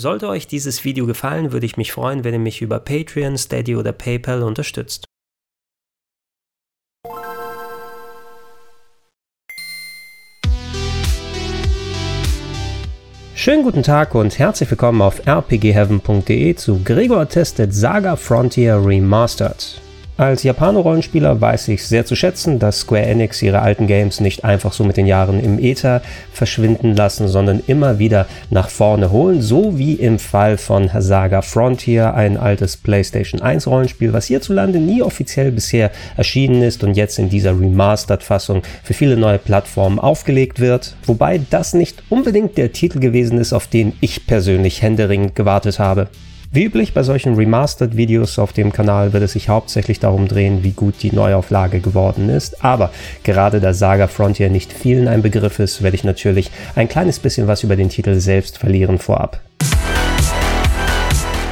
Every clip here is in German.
Sollte euch dieses Video gefallen, würde ich mich freuen, wenn ihr mich über Patreon, Steady oder PayPal unterstützt. Schönen guten Tag und herzlich willkommen auf rpgheaven.de zu Gregor testet Saga Frontier Remastered. Als Japano-Rollenspieler weiß ich sehr zu schätzen, dass Square Enix ihre alten Games nicht einfach so mit den Jahren im Äther verschwinden lassen, sondern immer wieder nach vorne holen, so wie im Fall von Saga Frontier, ein altes PlayStation 1 Rollenspiel, was hierzulande nie offiziell bisher erschienen ist und jetzt in dieser Remastered-Fassung für viele neue Plattformen aufgelegt wird, wobei das nicht unbedingt der Titel gewesen ist, auf den ich persönlich händeringend gewartet habe. Wie üblich bei solchen Remastered-Videos auf dem Kanal wird es sich hauptsächlich darum drehen, wie gut die Neuauflage geworden ist. Aber gerade da Saga Frontier nicht vielen ein Begriff ist, werde ich natürlich ein kleines bisschen was über den Titel selbst verlieren vorab.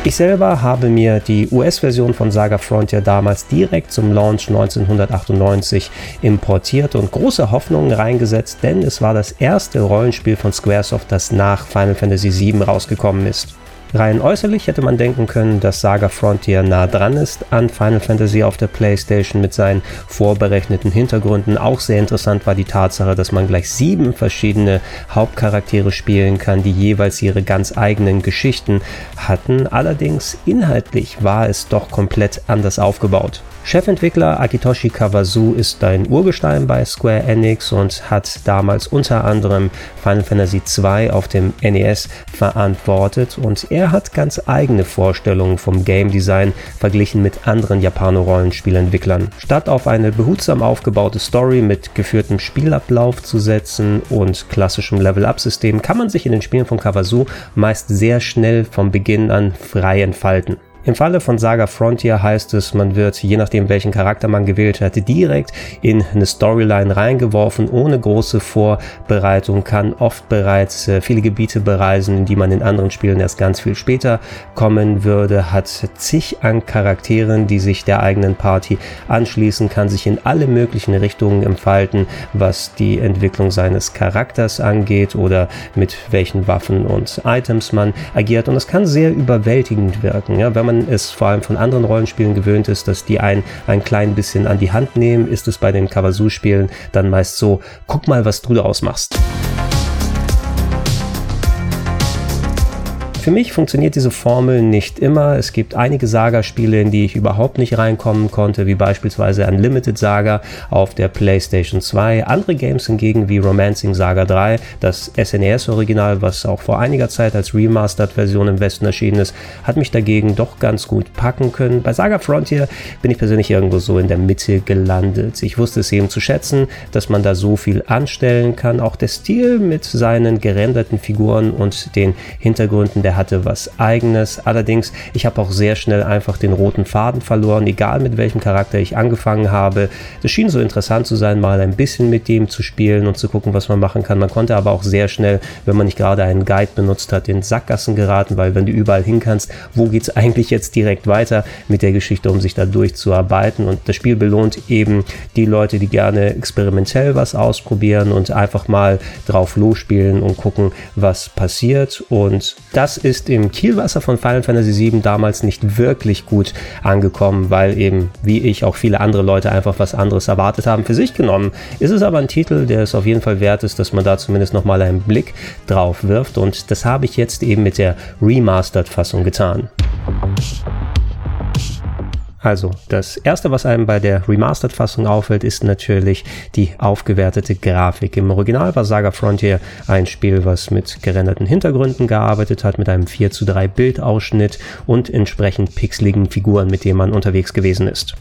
Ich selber habe mir die US-Version von Saga Frontier damals direkt zum Launch 1998 importiert und große Hoffnungen reingesetzt, denn es war das erste Rollenspiel von Squaresoft, das nach Final Fantasy VII rausgekommen ist. Rein äußerlich hätte man denken können, dass Saga Frontier nah dran ist an Final Fantasy auf der PlayStation mit seinen vorberechneten Hintergründen. Auch sehr interessant war die Tatsache, dass man gleich sieben verschiedene Hauptcharaktere spielen kann, die jeweils ihre ganz eigenen Geschichten hatten. Allerdings inhaltlich war es doch komplett anders aufgebaut. Chefentwickler Akitoshi Kawazu ist ein Urgestein bei Square Enix und hat damals unter anderem Final Fantasy II auf dem NES verantwortet und er hat ganz eigene Vorstellungen vom Game Design verglichen mit anderen Japano-Rollenspielentwicklern. Statt auf eine behutsam aufgebaute Story mit geführtem Spielablauf zu setzen und klassischem Level-Up-System kann man sich in den Spielen von Kawazu meist sehr schnell vom Beginn an frei entfalten. Im Falle von Saga Frontier heißt es, man wird, je nachdem welchen Charakter man gewählt hat, direkt in eine Storyline reingeworfen, ohne große Vorbereitung, kann oft bereits äh, viele Gebiete bereisen, in die man in anderen Spielen erst ganz viel später kommen würde, hat zig an Charakteren, die sich der eigenen Party anschließen, kann sich in alle möglichen Richtungen entfalten, was die Entwicklung seines Charakters angeht oder mit welchen Waffen und Items man agiert. Und es kann sehr überwältigend wirken, ja, wenn man man es vor allem von anderen Rollenspielen gewöhnt ist, dass die einen ein klein bisschen an die Hand nehmen, ist es bei den Kawasu-Spielen dann meist so, guck mal, was du daraus machst. Für mich funktioniert diese Formel nicht immer. Es gibt einige Saga-Spiele, in die ich überhaupt nicht reinkommen konnte, wie beispielsweise Unlimited Saga auf der PlayStation 2. Andere Games hingegen wie Romancing Saga 3, das SNES-Original, was auch vor einiger Zeit als Remastered-Version im Westen erschienen ist, hat mich dagegen doch ganz gut packen können. Bei Saga Frontier bin ich persönlich irgendwo so in der Mitte gelandet. Ich wusste es eben zu schätzen, dass man da so viel anstellen kann. Auch der Stil mit seinen gerenderten Figuren und den Hintergründen der hatte was eigenes. Allerdings, ich habe auch sehr schnell einfach den roten Faden verloren, egal mit welchem Charakter ich angefangen habe. Es schien so interessant zu sein, mal ein bisschen mit dem zu spielen und zu gucken, was man machen kann. Man konnte aber auch sehr schnell, wenn man nicht gerade einen Guide benutzt hat, in Sackgassen geraten, weil wenn du überall hin kannst, wo geht es eigentlich jetzt direkt weiter mit der Geschichte, um sich da durchzuarbeiten. Und das Spiel belohnt eben die Leute, die gerne experimentell was ausprobieren und einfach mal drauf losspielen und gucken, was passiert. Und das ist im Kielwasser von Final Fantasy VII damals nicht wirklich gut angekommen, weil eben, wie ich, auch viele andere Leute einfach was anderes erwartet haben. Für sich genommen ist es aber ein Titel, der es auf jeden Fall wert ist, dass man da zumindest nochmal einen Blick drauf wirft und das habe ich jetzt eben mit der Remastered-Fassung getan. Also, das erste, was einem bei der Remastered-Fassung auffällt, ist natürlich die aufgewertete Grafik. Im Original war Saga Frontier ein Spiel, was mit gerenderten Hintergründen gearbeitet hat, mit einem 4 zu 3 Bildausschnitt und entsprechend pixeligen Figuren, mit denen man unterwegs gewesen ist.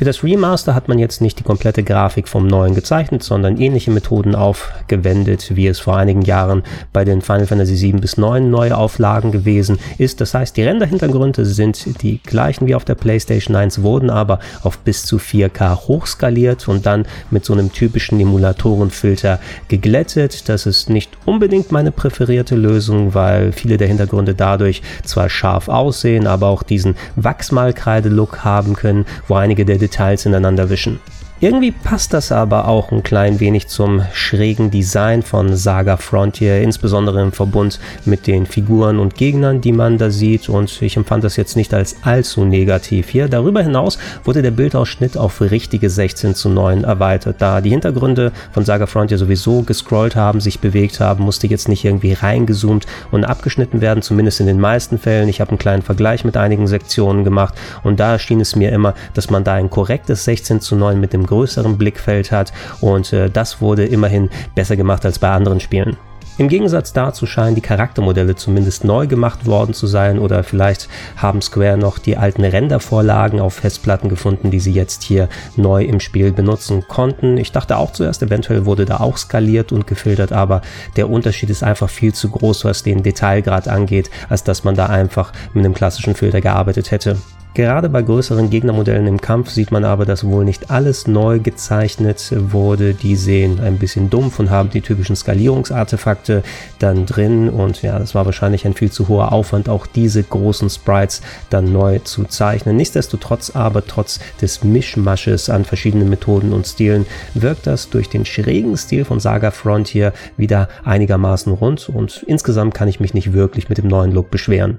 Für das Remaster hat man jetzt nicht die komplette Grafik vom neuen gezeichnet, sondern ähnliche Methoden aufgewendet, wie es vor einigen Jahren bei den Final Fantasy 7 bis 9 Neuauflagen gewesen ist. Das heißt, die Renderhintergründe sind die gleichen wie auf der PlayStation 1, wurden aber auf bis zu 4K hochskaliert und dann mit so einem typischen Emulatorenfilter geglättet. Das ist nicht unbedingt meine präferierte Lösung, weil viele der Hintergründe dadurch zwar scharf aussehen, aber auch diesen Wachsmalkreide-Look haben können, wo einige der Details ineinander wischen. Irgendwie passt das aber auch ein klein wenig zum schrägen Design von Saga Frontier, insbesondere im Verbund mit den Figuren und Gegnern, die man da sieht und ich empfand das jetzt nicht als allzu negativ hier. Darüber hinaus wurde der Bildausschnitt auf richtige 16 zu 9 erweitert, da die Hintergründe von Saga Frontier sowieso gescrollt haben, sich bewegt haben, musste jetzt nicht irgendwie reingezoomt und abgeschnitten werden, zumindest in den meisten Fällen. Ich habe einen kleinen Vergleich mit einigen Sektionen gemacht und da schien es mir immer, dass man da ein korrektes 16 zu 9 mit dem größeren Blickfeld hat und äh, das wurde immerhin besser gemacht als bei anderen Spielen. Im Gegensatz dazu scheinen die Charaktermodelle zumindest neu gemacht worden zu sein oder vielleicht haben Square noch die alten Rendervorlagen auf Festplatten gefunden, die sie jetzt hier neu im Spiel benutzen konnten. Ich dachte auch zuerst, eventuell wurde da auch skaliert und gefiltert, aber der Unterschied ist einfach viel zu groß, was den Detailgrad angeht, als dass man da einfach mit einem klassischen Filter gearbeitet hätte. Gerade bei größeren Gegnermodellen im Kampf sieht man aber, dass wohl nicht alles neu gezeichnet wurde. Die sehen ein bisschen dumpf und haben die typischen Skalierungsartefakte dann drin. Und ja, das war wahrscheinlich ein viel zu hoher Aufwand, auch diese großen Sprites dann neu zu zeichnen. Nichtsdestotrotz aber, trotz des Mischmasches an verschiedenen Methoden und Stilen, wirkt das durch den schrägen Stil von Saga Frontier wieder einigermaßen rund. Und insgesamt kann ich mich nicht wirklich mit dem neuen Look beschweren.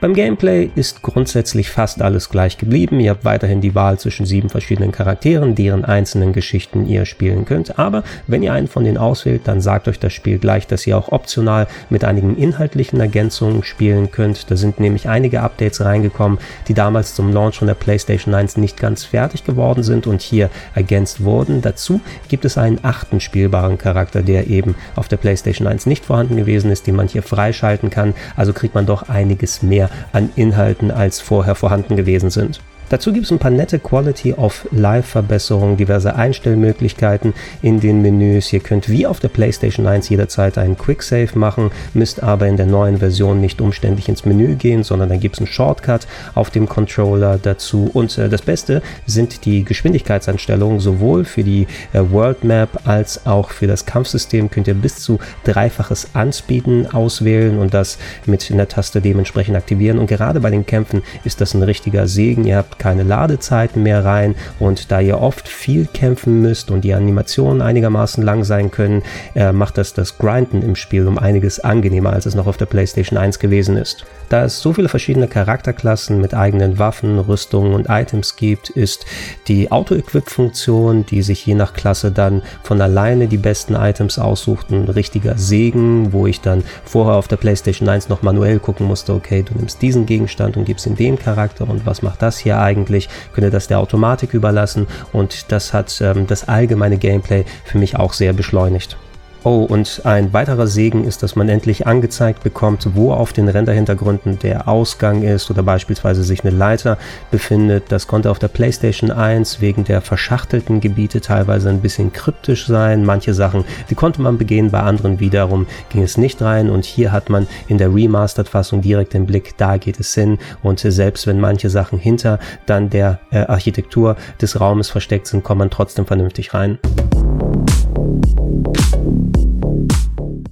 Beim Gameplay ist grundsätzlich fast alles gleich geblieben. Ihr habt weiterhin die Wahl zwischen sieben verschiedenen Charakteren, deren einzelnen Geschichten ihr spielen könnt. Aber wenn ihr einen von denen auswählt, dann sagt euch das Spiel gleich, dass ihr auch optional mit einigen inhaltlichen Ergänzungen spielen könnt. Da sind nämlich einige Updates reingekommen, die damals zum Launch von der PlayStation 1 nicht ganz fertig geworden sind und hier ergänzt wurden. Dazu gibt es einen achten spielbaren Charakter, der eben auf der PlayStation 1 nicht vorhanden gewesen ist, den man hier freischalten kann. Also kriegt man doch einiges mehr an Inhalten als vorher vorhanden gewesen sind. Dazu gibt es ein paar nette Quality of Life Verbesserungen, diverse Einstellmöglichkeiten in den Menüs. Ihr könnt wie auf der PlayStation 1 jederzeit einen Quick Save machen, müsst aber in der neuen Version nicht umständlich ins Menü gehen, sondern da gibt es einen Shortcut auf dem Controller dazu. Und äh, das Beste sind die Geschwindigkeitseinstellungen, sowohl für die äh, World Map als auch für das Kampfsystem könnt ihr bis zu dreifaches Anspeeden auswählen und das mit einer Taste dementsprechend aktivieren. Und gerade bei den Kämpfen ist das ein richtiger Segen. Ihr habt keine Ladezeiten mehr rein und da ihr oft viel kämpfen müsst und die Animationen einigermaßen lang sein können, äh, macht das das Grinden im Spiel um einiges angenehmer, als es noch auf der PlayStation 1 gewesen ist. Da es so viele verschiedene Charakterklassen mit eigenen Waffen, Rüstungen und Items gibt, ist die Auto-Equip-Funktion, die sich je nach Klasse dann von alleine die besten Items aussucht, ein richtiger Segen, wo ich dann vorher auf der PlayStation 1 noch manuell gucken musste, okay, du nimmst diesen Gegenstand und gibst ihn dem Charakter und was macht das hier eigentlich? Könnte das der Automatik überlassen und das hat ähm, das allgemeine Gameplay für mich auch sehr beschleunigt. Oh, und ein weiterer Segen ist, dass man endlich angezeigt bekommt, wo auf den Renderhintergründen der Ausgang ist oder beispielsweise sich eine Leiter befindet. Das konnte auf der PlayStation 1 wegen der verschachtelten Gebiete teilweise ein bisschen kryptisch sein. Manche Sachen, die konnte man begehen, bei anderen wiederum ging es nicht rein. Und hier hat man in der Remastered-Fassung direkt den Blick, da geht es hin. Und selbst wenn manche Sachen hinter dann der äh, Architektur des Raumes versteckt sind, kommt man trotzdem vernünftig rein.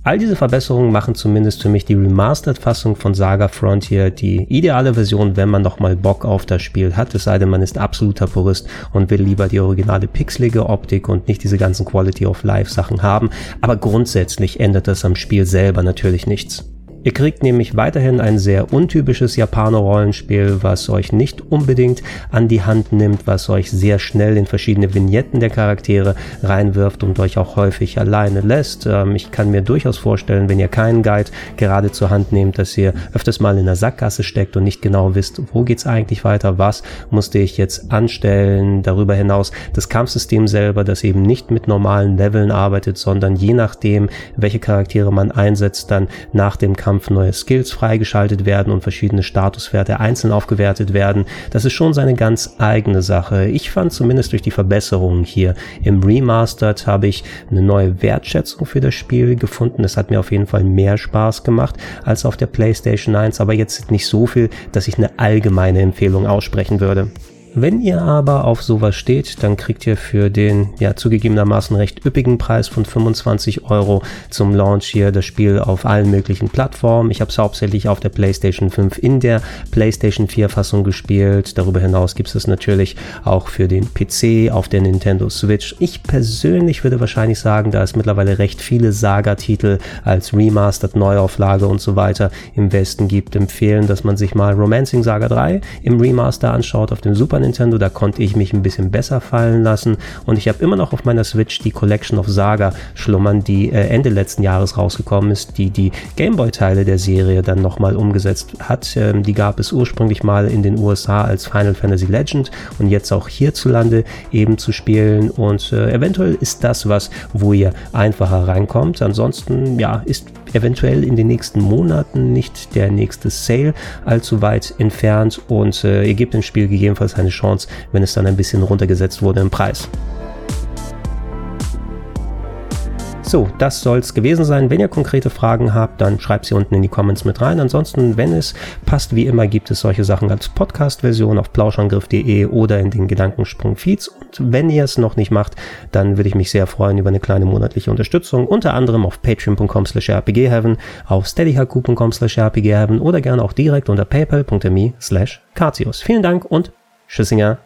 All diese Verbesserungen machen zumindest für mich die Remastered-Fassung von Saga Frontier die ideale Version, wenn man noch mal Bock auf das Spiel hat, es sei denn, man ist absoluter Purist und will lieber die originale pixelige Optik und nicht diese ganzen Quality of Life Sachen haben. Aber grundsätzlich ändert das am Spiel selber natürlich nichts. Ihr kriegt nämlich weiterhin ein sehr untypisches Japaner-Rollenspiel, was euch nicht unbedingt an die Hand nimmt, was euch sehr schnell in verschiedene Vignetten der Charaktere reinwirft und euch auch häufig alleine lässt. Ähm, ich kann mir durchaus vorstellen, wenn ihr keinen Guide gerade zur Hand nehmt, dass ihr öfters mal in der Sackgasse steckt und nicht genau wisst, wo geht's eigentlich weiter, was musste ich jetzt anstellen. Darüber hinaus das Kampfsystem selber, das eben nicht mit normalen Leveln arbeitet, sondern je nachdem, welche Charaktere man einsetzt, dann nach dem Kampf Kampf neue Skills freigeschaltet werden und verschiedene Statuswerte einzeln aufgewertet werden. Das ist schon seine ganz eigene Sache. Ich fand zumindest durch die Verbesserungen hier im Remastered habe ich eine neue Wertschätzung für das Spiel gefunden. Es hat mir auf jeden Fall mehr Spaß gemacht als auf der PlayStation 1, aber jetzt nicht so viel, dass ich eine allgemeine Empfehlung aussprechen würde. Wenn ihr aber auf sowas steht, dann kriegt ihr für den ja zugegebenermaßen recht üppigen Preis von 25 Euro zum Launch hier das Spiel auf allen möglichen Plattformen. Ich habe es hauptsächlich auf der PlayStation 5 in der PlayStation 4 Fassung gespielt. Darüber hinaus gibt es natürlich auch für den PC auf der Nintendo Switch. Ich persönlich würde wahrscheinlich sagen, da es mittlerweile recht viele Saga-Titel als Remastered Neuauflage und so weiter im Westen gibt, empfehlen, dass man sich mal Romancing Saga 3 im Remaster anschaut auf dem Super Super Nintendo, da konnte ich mich ein bisschen besser fallen lassen und ich habe immer noch auf meiner Switch die Collection of Saga schlummern, die äh, Ende letzten Jahres rausgekommen ist, die die Gameboy-Teile der Serie dann nochmal umgesetzt hat. Ähm, die gab es ursprünglich mal in den USA als Final Fantasy Legend und jetzt auch hierzulande eben zu spielen und äh, eventuell ist das was, wo ihr einfacher reinkommt. Ansonsten, ja, ist eventuell in den nächsten Monaten nicht der nächste Sale allzu weit entfernt und äh, ihr gebt dem Spiel gegebenenfalls eine Chance, wenn es dann ein bisschen runtergesetzt wurde im Preis. So, das soll es gewesen sein. Wenn ihr konkrete Fragen habt, dann schreibt sie unten in die Comments mit rein. Ansonsten, wenn es passt, wie immer, gibt es solche Sachen als Podcast-Version auf plauschangriff.de oder in den Gedankensprung-Feeds. Und wenn ihr es noch nicht macht, dann würde ich mich sehr freuen über eine kleine monatliche Unterstützung, unter anderem auf patreon.com slash rpgheaven, auf steadyhq.com slash rpgheaven oder gerne auch direkt unter paypal.me slash Vielen Dank und Tschüssinger.